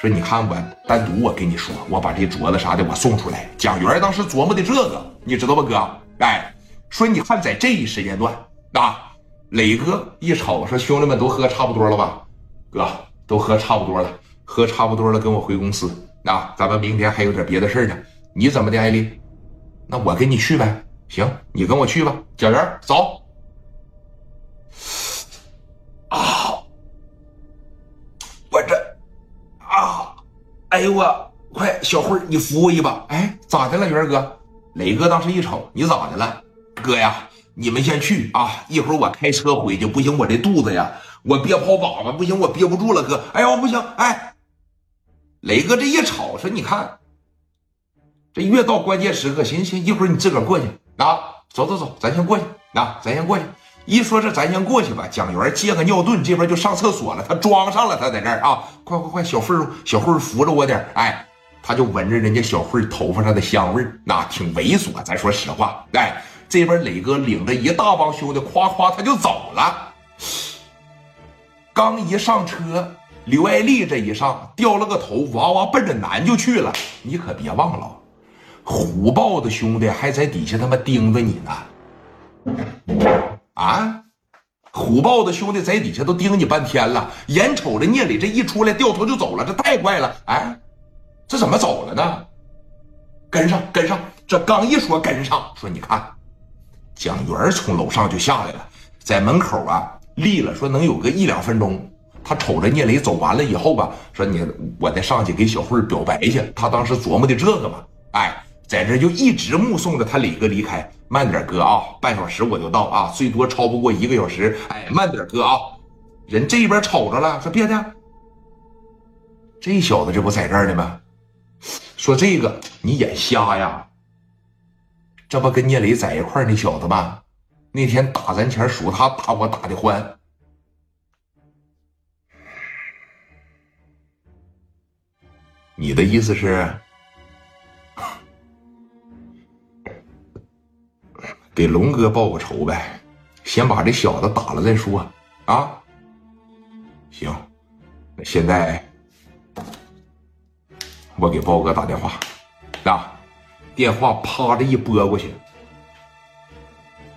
说你看我单独我跟你说，我把这镯子啥的我送出来。蒋元当时琢磨的这个，你知道吧，哥？哎，说你看在这一时间段啊，磊哥一瞅说兄弟们都喝差不多了吧？哥都喝差不多了，喝差不多了，跟我回公司啊，咱们明天还有点别的事呢。你怎么的，艾丽？那我跟你去呗。行，你跟我去吧。蒋元走。哎呦我，快小慧你扶我一把。哎，咋的了，元哥？磊哥当时一瞅，你咋的了？哥呀，你们先去啊，一会儿我开车回去。不行，我这肚子呀，我憋泡粑粑，不行，我憋不住了，哥。哎呦，不行，哎，磊哥这一瞅说，你看，这越到关键时刻，行行，一会儿你自个儿过去啊，走走走，咱先过去啊，咱先过去。一说这，咱先过去吧。蒋元借个尿遁，这边就上厕所了。他装上了，他在这儿啊！快快快，小慧，小慧扶着我点哎，他就闻着人家小慧头发上的香味，那挺猥琐。咱说实话，哎，这边磊哥领着一大帮兄弟，夸夸他就走了。刚一上车，刘爱丽这一上，掉了个头，哇哇奔着南就去了。你可别忘了，虎豹的兄弟还在底下他妈盯着你呢。啊！虎豹的兄弟在底下都盯你半天了，眼瞅着聂磊这一出来掉头就走了，这太快了！哎，这怎么走了呢？跟上，跟上！这刚一说跟上，说你看，蒋元从楼上就下来了，在门口啊立了，说能有个一两分钟。他瞅着聂磊走完了以后吧，说你我再上去给小慧表白去。他当时琢磨的这个嘛，哎。在这就一直目送着他磊哥离开，慢点哥啊，半小时我就到啊，最多超不过一个小时。哎，慢点哥啊，人这边瞅着了，说别的，这小子这不在这儿呢吗？说这个你眼瞎呀？这不跟聂磊在一块那小子吗？那天打咱前数他打我打的欢。你的意思是？给龙哥报个仇呗，先把这小子打了再说啊。行，那现在我给豹哥打电话啊，电话啪的一拨过去，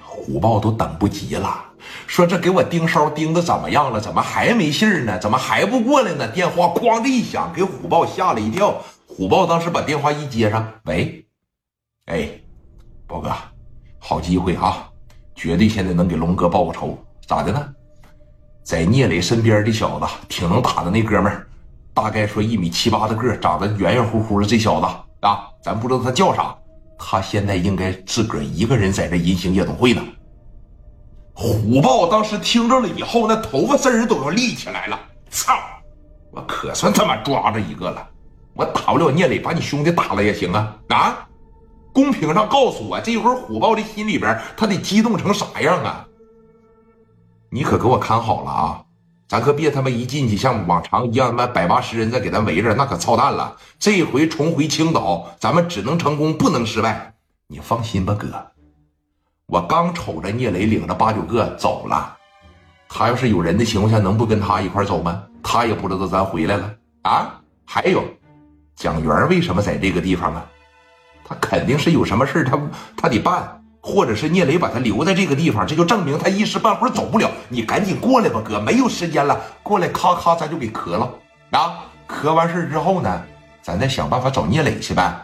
虎豹都等不及了，说这给我盯梢盯的怎么样了？怎么还没信儿呢？怎么还不过来呢？电话哐的一响，给虎豹吓了一跳。虎豹当时把电话一接上，喂，哎，豹哥。好机会啊！绝对现在能给龙哥报个仇，咋的呢？在聂磊身边的小子挺能打的，那哥们儿大概说一米七八的个，长得圆圆乎乎的。这小子啊，咱不知道他叫啥。他现在应该自个儿一个人在这银星夜总会呢。虎豹当时听着了以后，那头发丝儿都要立起来了。操！我可算他妈抓着一个了！我打不了聂磊，把你兄弟打了也行啊！啊！公屏上告诉我，这会儿虎豹的心里边，他得激动成啥样啊？你可给我看好了啊！咱可别他妈一进去像往常一样，他妈百八十人再给咱围着，那可操蛋了。这回重回青岛，咱们只能成功，不能失败。你放心吧，哥。我刚瞅着聂磊领着八九个走了，他要是有人的情况下，能不跟他一块走吗？他也不知道咱回来了啊。还有，蒋元为什么在这个地方啊？他肯定是有什么事他他得办，或者是聂磊把他留在这个地方，这就证明他一时半会儿走不了。你赶紧过来吧，哥，没有时间了，过来咔咔咱就给磕了啊！磕完事之后呢，咱再想办法找聂磊去呗。